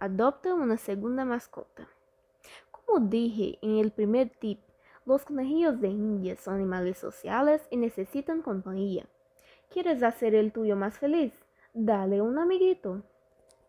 Adopta una segunda mascota. Como dije en el primer tip, los conejillos de India son animales sociales y necesitan compañía. ¿Quieres hacer el tuyo más feliz? Dale un amiguito.